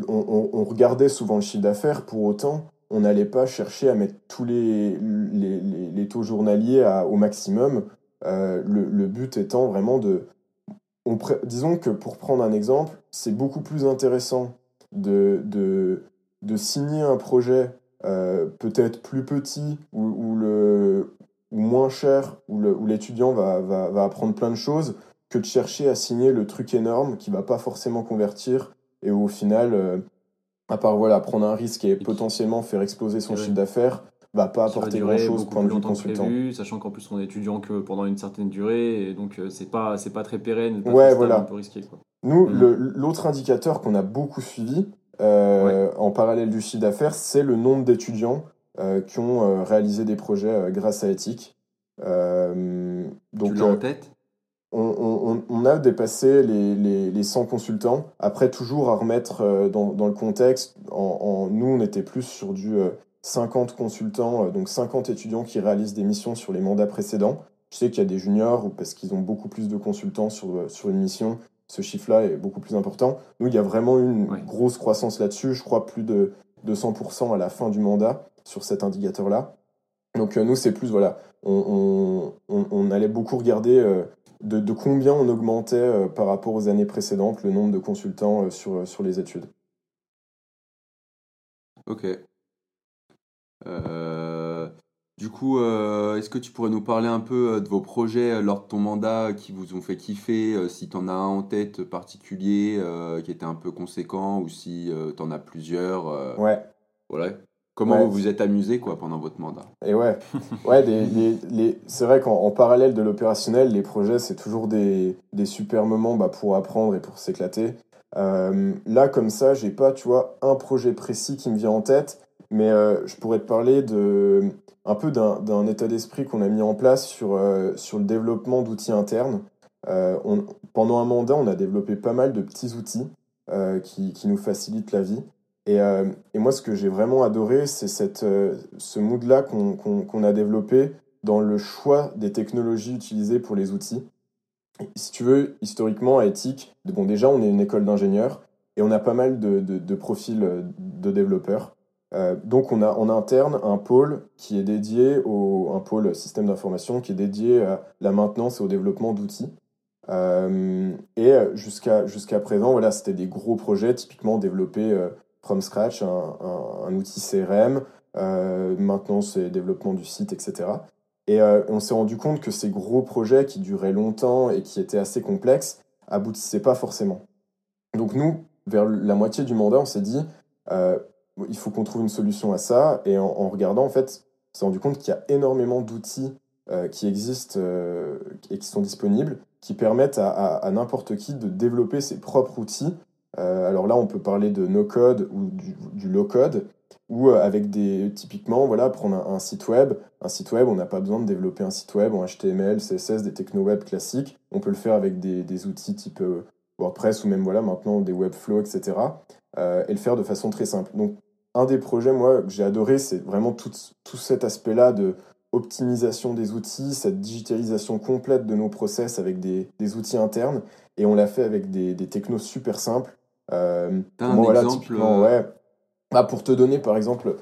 On, on, regardait souvent le chiffre d'affaires, pour autant, on n'allait pas chercher à mettre tous les, les, les, les taux journaliers à, au maximum euh, le, but étant vraiment de... On disons que pour prendre un exemple, c'est beaucoup plus intéressant de, de, de signer un projet euh, peut-être plus petit ou, le, ou moins cher, où l'étudiant va, va, va, apprendre plein de choses, que de chercher à signer le truc énorme qui va pas forcément convertir et au final, euh, à part voilà, prendre un risque et potentiellement faire exploser son chiffre d'affaires, va pas apporter grand chose point de vue consultant. sachant qu'en plus on est étudiant que pendant une certaine durée et donc euh, c'est pas c'est pas très pérenne, ouais voilà. un peu risqué quoi. Nous mm. l'autre indicateur qu'on a beaucoup suivi euh, en parallèle du chiffre d'affaires, c'est le nombre d'étudiants qui ont réalisé des projets grâce à Ethic. donc, tu l'as en tête? on, on, a dépassé les, les, les, 100 consultants. Après, toujours à remettre dans, dans le contexte, en, nous, on était plus sur du 50 consultants, euh, donc 50 étudiants qui réalisent des missions sur les mandats précédents. Je sais qu'il y a des juniors, parce qu'ils ont beaucoup plus de consultants sur, euh, sur une mission, ce chiffre-là est beaucoup plus important. Nous, il y a vraiment une grosse croissance là-dessus, je crois plus de 200% à la fin du mandat sur cet indicateur-là. Donc nous, c'est plus, voilà, on, allait beaucoup regarder de, combien on augmentait par rapport aux années précédentes le nombre de consultants sur, sur les études. Ok. Euh, du coup, euh, est-ce que tu pourrais nous parler un peu euh, de vos projets lors de ton mandat qui vous ont fait kiffer, si tu en as un en tête particulier qui était un peu conséquent ou si tu en as plusieurs Ouais. Voilà. Comment vous vous êtes amusé quoi, pendant votre mandat? Et ouais, ouais c'est vrai qu'en parallèle de l'opérationnel, les projets, c'est toujours des, des, super moments bah, pour apprendre et pour s'éclater. là, comme ça, j'ai pas, tu vois, un projet précis qui me vient en tête, mais je pourrais te parler de un peu d'un état d'esprit qu'on a mis en place sur, euh, sur le développement d'outils internes. Euh, pendant un mandat, on a développé pas mal de petits outils euh, qui, qui, nous facilitent la vie. Et, et moi, ce que j'ai vraiment adoré, c'est ce mood-là qu'on a développé dans le choix des technologies utilisées pour les outils. Si tu veux, historiquement, à Ethic, bon, déjà, on est une école d'ingénieurs et on a pas mal de, de, profils de développeurs. Euh, donc on a en interne un pôle qui est dédié au un pôle système d'information qui est dédié à la maintenance et au développement d'outils. Euh, et jusqu'à jusqu'à présent, voilà, c'était des gros projets typiquement développés euh, from scratch, un, outil CRM, maintenance et développement du site, etc. Et on s'est rendu compte que ces gros projets qui duraient longtemps et qui étaient assez complexes aboutissaient pas forcément. Donc nous, vers la moitié du mandat, on s'est dit, il faut qu'on trouve une solution à ça. Et en, regardant, en fait, on s'est rendu compte qu'il y a énormément d'outils euh, qui existent euh, et qui sont disponibles, qui permettent à, n'importe qui de développer ses propres outils. Euh, alors là, on peut parler de no-code ou du, low-code, ou avec des, typiquement, voilà, prendre un, site web. Un site web, on n'a pas besoin de développer un site web en HTML, CSS, des techno-web classiques. On peut le faire avec des, outils type WordPress ou même voilà, maintenant des Webflow, etc. et le faire de façon très simple. Donc un des projets, moi, que j'ai adoré, c'est vraiment tout, tout cet aspect-là de optimisation des outils, cette digitalisation complète de nos process avec des, des outils internes. Et on l'a fait avec des, des, technos super simples. Euh, un exemple euh, ouais. Bah, pour te donner, par exemple,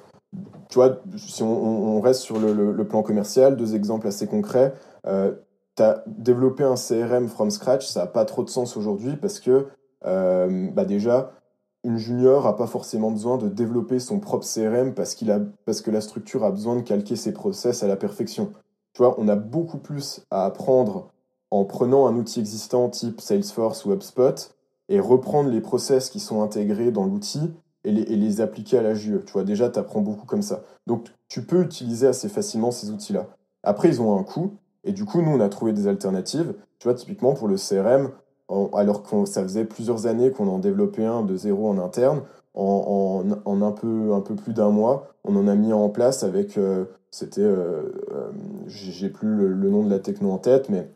tu vois, si on, on reste sur le, le, plan commercial, deux exemples assez concrets. Euh, tu as développé un CRM from scratch, ça n'a pas trop de sens aujourd'hui parce que, euh, bah déjà, une junior n'a pas forcément besoin de développer son propre CRM parce, qu'il a, parce que la structure a besoin de calquer ses process à la perfection. Tu vois, on a beaucoup plus à apprendre en prenant un outil existant type Salesforce ou HubSpot et reprendre les process qui sont intégrés dans l'outil et les, appliquer à la JE. Tu vois, déjà, tu apprends beaucoup comme ça. Donc, tu peux utiliser assez facilement ces outils-là. Après, ils ont un coût. Et du coup, nous, on a trouvé des alternatives. Tu vois, typiquement, pour le CRM, alors que ça faisait plusieurs années qu'on en développait un de zéro en interne, en, un, peu, un peu plus d'un mois, on en a mis en place avec, euh, c'était, euh, euh, j'ai plus le, nom de la techno en tête, mais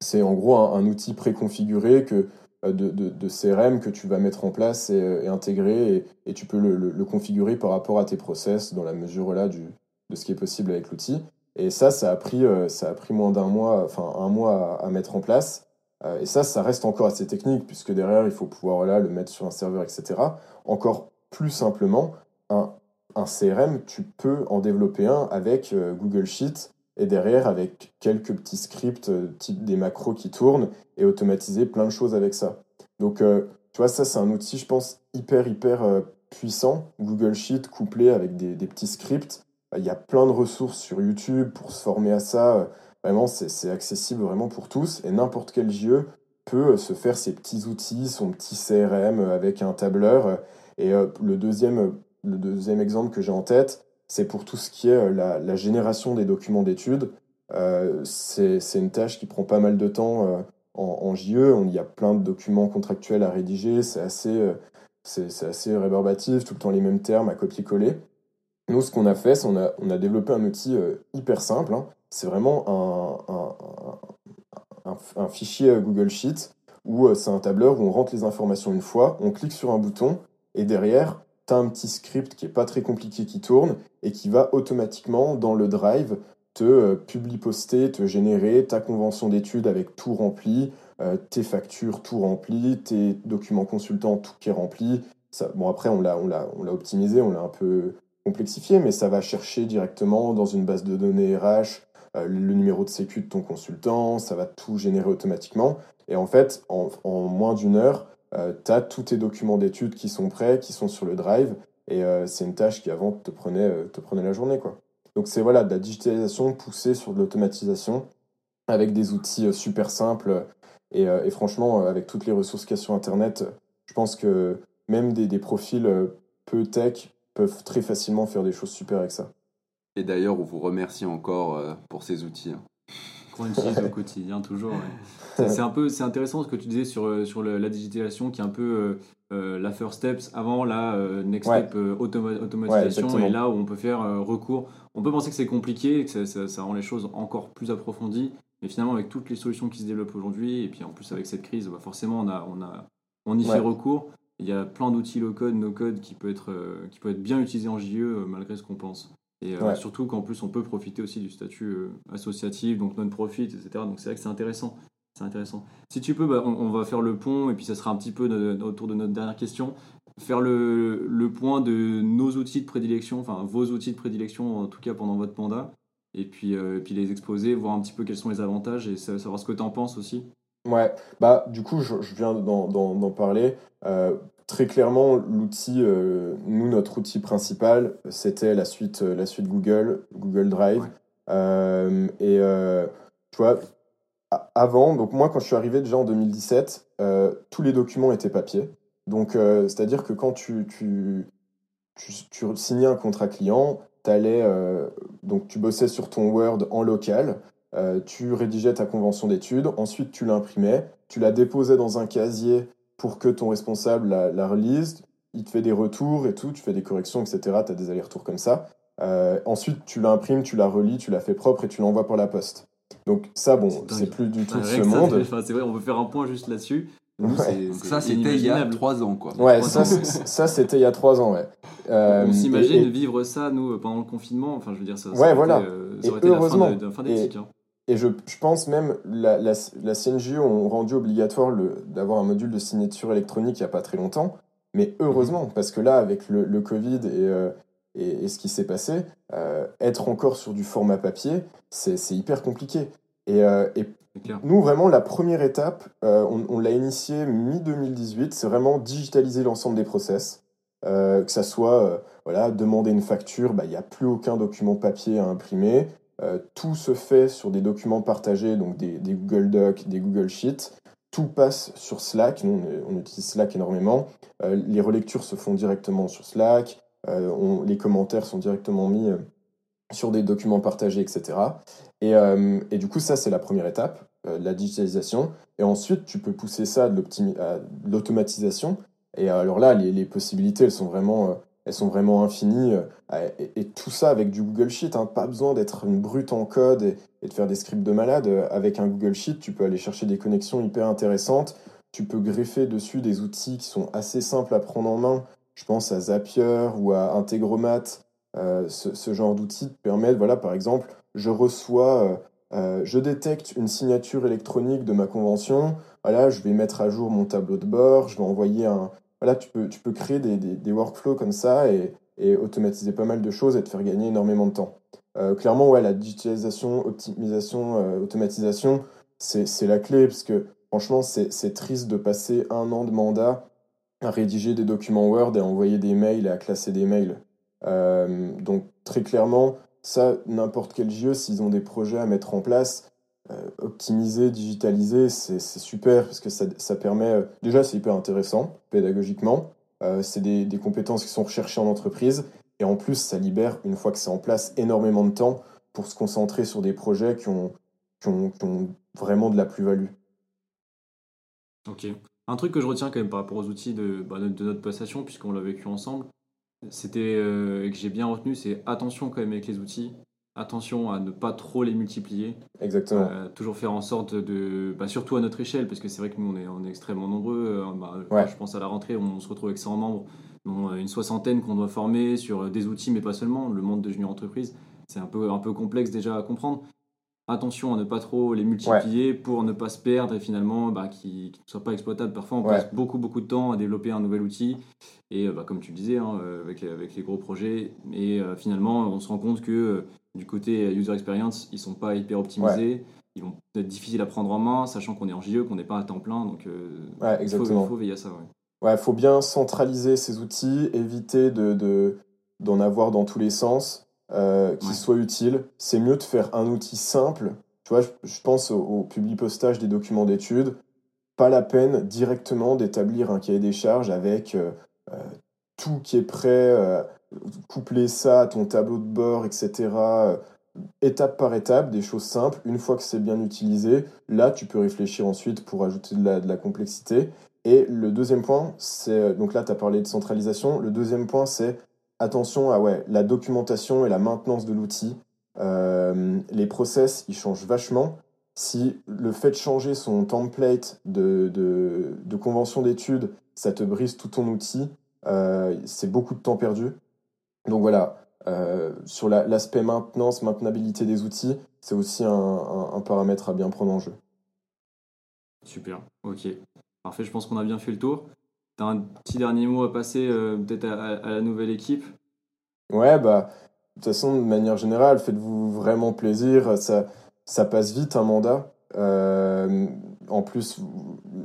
c'est en gros un, outil préconfiguré que, de, de, CRM que tu vas mettre en place et, intégrer, et, tu peux le, configurer par rapport à tes process dans la mesure là du, de ce qui est possible avec l'outil. Et ça, ça a pris, ça a pris moins d'un mois, enfin un mois à mettre en place. Euh, et ça, ça reste encore assez technique, puisque derrière, il faut pouvoir là, le mettre sur un serveur, etc. Encore plus simplement, un, un CRM, tu peux en développer un avec euh, Google Sheets et derrière avec quelques petits scripts euh, type des macros qui tournent et automatiser plein de choses avec ça. Donc, tu vois, ça, c'est un outil, je pense, hyper, hyper puissant. Google Sheets couplé avec des, petits scripts. Il y a plein de ressources sur YouTube pour se former à ça. Vraiment, c'est accessible vraiment pour tous et n'importe quel JE peut se faire ses petits outils, son petit CRM avec un tableur. Et euh, le, deuxième, le deuxième exemple que j'ai en tête, c'est pour tout ce qui est euh, la, génération des documents d'études. Euh, c'est une tâche qui prend pas mal de temps en, en, JE. Il y a plein de documents contractuels à rédiger. C'est assez, rébarbatif, tout le temps les mêmes termes à copier-coller. Nous, ce qu'on a fait, c'est on a, on développé un outil hyper simple. Hein c'est vraiment un, un, fichier Google Sheet où euh, c'est un tableur où on rentre les informations une fois, on clique sur un bouton et derrière, tu un petit script qui est pas très compliqué qui tourne et qui va automatiquement dans le drive te euh, publie-poster, te générer ta convention d'études avec tout rempli, euh, tes factures tout rempli, tes documents consultants tout qui est rempli. Bon après on l'a optimisé, on l'a un peu complexifier, mais ça va chercher directement dans une base de données RH le numéro de sécu de ton consultant, ça va tout générer automatiquement. Et en fait, en, moins d'une heure, tu as tous tes documents d'études qui sont prêts, qui sont sur le drive, et c'est une tâche qui avant te prenait, te prenait la journée. quoi. Donc c'est voilà, de la digitalisation poussée sur de l'automatisation avec des outils super simples euh, et, franchement, euh, avec toutes les ressources qu'il y a sur Internet, je pense que même des, profils euh, peu tech peuvent très facilement faire des choses super avec ça. Et d'ailleurs, on vous remercie encore pour ces outils. Qu'on utilise au quotidien toujours. C'est un peu, c'est intéressant ce que tu disais sur, sur la digitalisation qui est un peu la first steps avant la next step automatisation et là où on peut faire recours. On peut penser que c'est compliqué, que ça, ça, rend les choses encore plus approfondies, mais finalement, avec toutes les solutions qui se développent aujourd'hui, et puis en plus avec cette crise, bah, forcément, on, a, on, a, on y fait recours. Il y a plein d'outils low-code, no-code qui peut être, euh, qui peut être bien utilisé en JE euh, malgré ce qu'on pense. Et euh, surtout qu'en plus, on peut profiter aussi du statut associatif, donc non-profit, etc. Donc c'est vrai que c'est intéressant. C'est intéressant. Si tu peux, bah, on, va faire le pont, et puis ça sera un petit peu autour de notre dernière question. Faire le, le point de nos outils de prédilection, enfin vos outils de prédilection, en tout cas pendant votre mandat et puis, euh, puis les exposer, voir un petit peu quels sont les avantages et savoir ce que tu en penses aussi. Ouais, bah du coup, je, viens d'en parler. Euh, très clairement, l'outil, euh, nous, notre outil principal, c'était la suite, la suite Google, Google Drive. et tu vois, avant, donc moi, quand je suis arrivé déjà en 2017, tous les documents étaient papier. Donc, c'est-à-dire que quand tu, tu, tu, tu signais un contrat client, euh, donc tu bossais sur ton Word en local, euh, tu rédigeais ta convention d'études, ensuite tu l'imprimais, tu la déposais dans un casier pour que ton responsable la, relise, il te fait des retours et tout, tu fais des corrections, etc. Tu as des allers-retours comme ça. Euh, ensuite, tu l'imprimes, tu la relis, tu la fais propre et tu l'envoies par la poste. Donc ça, bon, c'est plus du tout ce monde. C'est vrai, on peut faire un point juste là-dessus. ça, c'était il y a trois ans, quoi. Ouais, ça, ça c'était il y a trois ans, ouais. Euh, on s'imagine vivre ça, nous, pendant le confinement. Enfin, je veux dire, ça, ouais, voilà. Euh, ça aurait été heureusement, la fin, d'éthique. Hein. Et je, je, pense même, la, la, la CNGE ont rendu obligatoire d'avoir un module de signature électronique il n'y a pas très longtemps. Mais heureusement, mhm. parce que là, avec le, le Covid et, euh, et, et, ce qui s'est passé, être encore sur du format papier, c'est hyper compliqué. Et, et nous, vraiment, la première étape, on, on l'a initié mi-2018, c'est vraiment digitaliser l'ensemble des process. Euh, que ça soit euh, voilà, demander une facture, bah, il n'y a plus aucun document papier à imprimer. Euh, tout se fait sur des documents partagés, donc des, Google Docs, des Google Sheets. Tout passe sur Slack. Nous, on, utilise Slack énormément. les relectures se font directement sur Slack. les commentaires sont directement mis sur des documents partagés, etc. Et, du coup, ça, c'est la première étape, la digitalisation. Et ensuite, tu peux pousser ça à l'automatisation. Et alors là, les, possibilités, elles sont vraiment, euh, elles sont vraiment infinies. Euh, et, tout ça avec du Google Sheet. Hein. pas besoin d'être une brute en code et, de faire des scripts de malade. Euh, avec un Google Sheet, tu peux aller chercher des connexions hyper intéressantes. Tu peux greffer dessus des outils qui sont assez simples à prendre en main. Je pense à Zapier ou à Integromat. ce, genre d'outils te permettent, voilà, par exemple, je reçois, je détecte une signature électronique de ma convention. Voilà, je vais mettre à jour mon tableau de bord, je vais envoyer un, voilà, tu peux, tu peux créer des, des, workflows comme ça et, et, automatiser pas mal de choses et te faire gagner énormément de temps. Euh, clairement, ouais, la digitalisation, optimisation, euh, automatisation, c'est la clé parce que franchement, c'est triste de passer un an de mandat à rédiger des documents Word et à envoyer des mails et à classer des mails. Euh, donc très clairement, ça, n'importe quel JE, s'ils ont des projets à mettre en place, optimiser, digitaliser, c'est super parce que ça, permet. Euh, déjà, c'est hyper intéressant pédagogiquement. Euh, c'est des, compétences qui sont recherchées en entreprise. Et en plus, ça libère, une fois que c'est en place, énormément de temps pour se concentrer sur des projets qui ont, vraiment de la plus-value. Ok. Un truc que je retiens quand même par rapport aux outils de, bah, notre passation, puisqu'on l'a vécu ensemble, c'était que j'ai bien retenu, c'est attention quand même avec les outils attention à ne pas trop les multiplier. Exactement. Euh, toujours faire en sorte de, bah, surtout à notre échelle, parce que c'est vrai que nous on est, on est extrêmement nombreux. Euh, bah, je pense à la rentrée, on se retrouve avec 100 membres, euh, une soixantaine qu'on doit former sur des outils, mais pas seulement. Le monde de junior entreprise, c'est un peu, un peu complexe déjà à comprendre. attention à ne pas trop les multiplier pour ne pas se perdre et finalement bah, qu'ils ne soient pas exploitables. Parfois, on passe beaucoup, beaucoup de temps à développer un nouvel outil. Et bah, comme tu le disais, hein, avec, les, avec les gros projets, et finalement, on se rend compte que du côté user experience, ils sont pas hyper optimisés. Ils vont être difficiles à prendre en main, sachant qu'on est en JE, qu'on n'est pas à temps plein. Donc, il faut, faut, veiller à ça. Ouais, faut bien centraliser ces outils, éviter de, d'en avoir dans tous les sens, euh, qui soient utiles. C'est mieux de faire un outil simple. Tu vois, je, pense au, au postage des documents d'études. Pas la peine directement d'établir un cahier des charges avec euh, euh, tout qui est prêt, coupler ça à ton tableau de bord, etc. étape par étape, des choses simples. Une fois que c'est bien utilisé, là, tu peux réfléchir ensuite pour ajouter de la, complexité. Et le deuxième point, c'est donc là, tu as parlé de centralisation. Le deuxième point, c'est attention à ouais, la documentation et la maintenance de l'outil. Euh, les process, ils changent vachement. Si le fait de changer son template de, de, convention d'études, ça te brise tout ton outil, euh, c'est beaucoup de temps perdu. Donc voilà, euh, sur l'aspect maintenance, maintenabilité des outils, c'est aussi un, un, paramètre à bien prendre en jeu. Super, ok. Parfait, je pense qu'on a bien fait le tour. Tu as un petit dernier mot à passer euh, peut-être à, la nouvelle équipe? Ouais, bah, de toute façon, de manière générale, faites-vous vraiment plaisir. Ça, ça passe vite un mandat. Euh, en plus,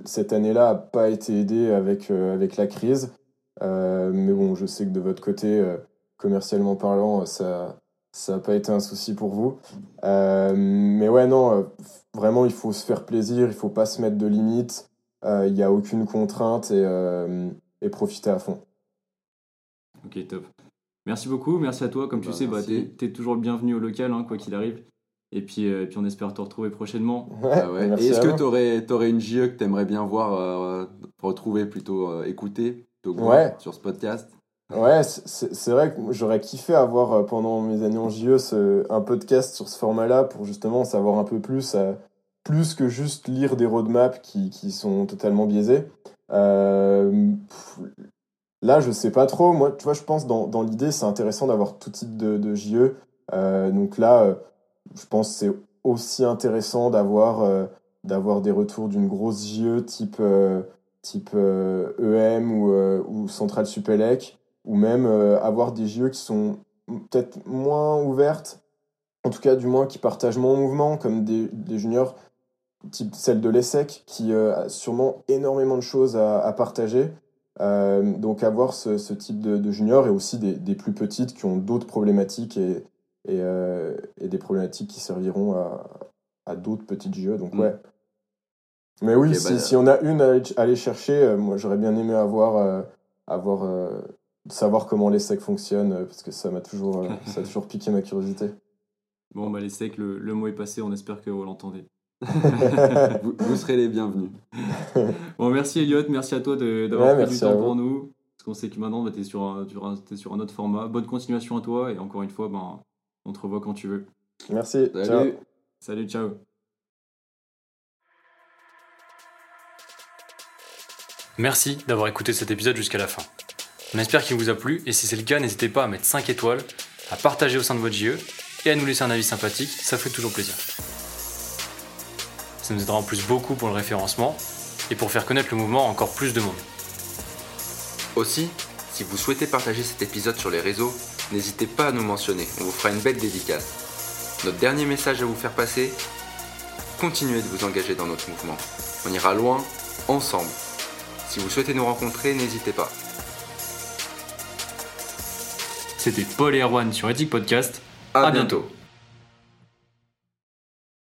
cette année-là n'a pas été aidée avec, avec la crise. mais bon, je sais que de votre côté, commercialement parlant, ça ça n'a pas été un souci pour vous. mais ouais, non, vraiment, il faut se faire plaisir, il ne faut pas se mettre de limites. Euh, il n'y a aucune contrainte et, euh, et, profiter à fond. Ok, top. Merci beaucoup, merci à toi. Comme tu bah, sais, bah, tu es, toujours le bienvenu au local, hein, quoi qu'il arrive. Et puis, euh, puis on espère te retrouver prochainement. Ouais, ah Et est-ce que tu aurais, aurais, une JE que tu aimerais bien voir, retrouver plutôt, écouter ouais. sur ce podcast? Ouais, c'est vrai que j'aurais kiffé avoir pendant mes années en JE ce, un podcast sur ce format-là pour justement savoir un peu plus plus que juste lire des roadmaps qui, qui sont totalement biaisés. Euh, là, je sais pas trop. Moi, tu vois, je pense dans, dans l'idée, c'est intéressant d'avoir tout type de, de JE. Euh, donc là, euh, je pense que c'est aussi intéressant d'avoir euh, d'avoir des retours d'une grosse JE type type EM e ou, ou Central Supélec, ou même avoir des JE qui sont peut-être moins ouvertes, en tout cas du moins qui partagent mon mouvement, comme des, des juniors type celle de l'ESSEC, qui euh, a sûrement énormément de choses à, partager. Euh, donc avoir ce, ce type de, de, juniors et aussi des, des, plus petites qui ont d'autres problématiques et, et, euh, et, des problématiques qui serviront à, à d'autres petites jeux. Donc mm. ouais. Mais oui, si, bah, si, on a une à aller chercher, moi j'aurais bien aimé avoir, avoir savoir comment l'ESSEC fonctionne parce que ça m'a toujours, ça a toujours piqué ma curiosité. Bon, bah l'ESSEC, le, le mot est passé, on espère que vous l'entendez. vous, serez les bienvenus. bon, merci Elliot, merci à toi d'avoir pris du temps pour nous. Parce qu'on sait que maintenant, bah, tu es, sur un, es sur un autre format. Bonne continuation à toi et encore une fois, ben, on te revoit quand tu veux. Merci. Salut. Ciao. Salut, ciao. Merci d'avoir écouté cet épisode jusqu'à la fin. On espère qu'il vous a plu et si c'est le cas, n'hésitez pas à mettre 5 étoiles, à partager au sein de votre JE et à nous laisser un avis sympathique, ça fait toujours plaisir. Ça nous aidera en plus beaucoup pour le référencement et pour faire connaître le mouvement à encore plus de monde. Aussi, si vous souhaitez partager cet épisode sur les réseaux, n'hésitez pas à nous mentionner, on vous fera une belle dédicace. Notre dernier message à vous faire passer, continuez de vous engager dans notre mouvement. On ira loin, ensemble. Si vous souhaitez nous rencontrer, n'hésitez pas. C'était Paul et Erwan sur Ethic Podcast. À, bientôt.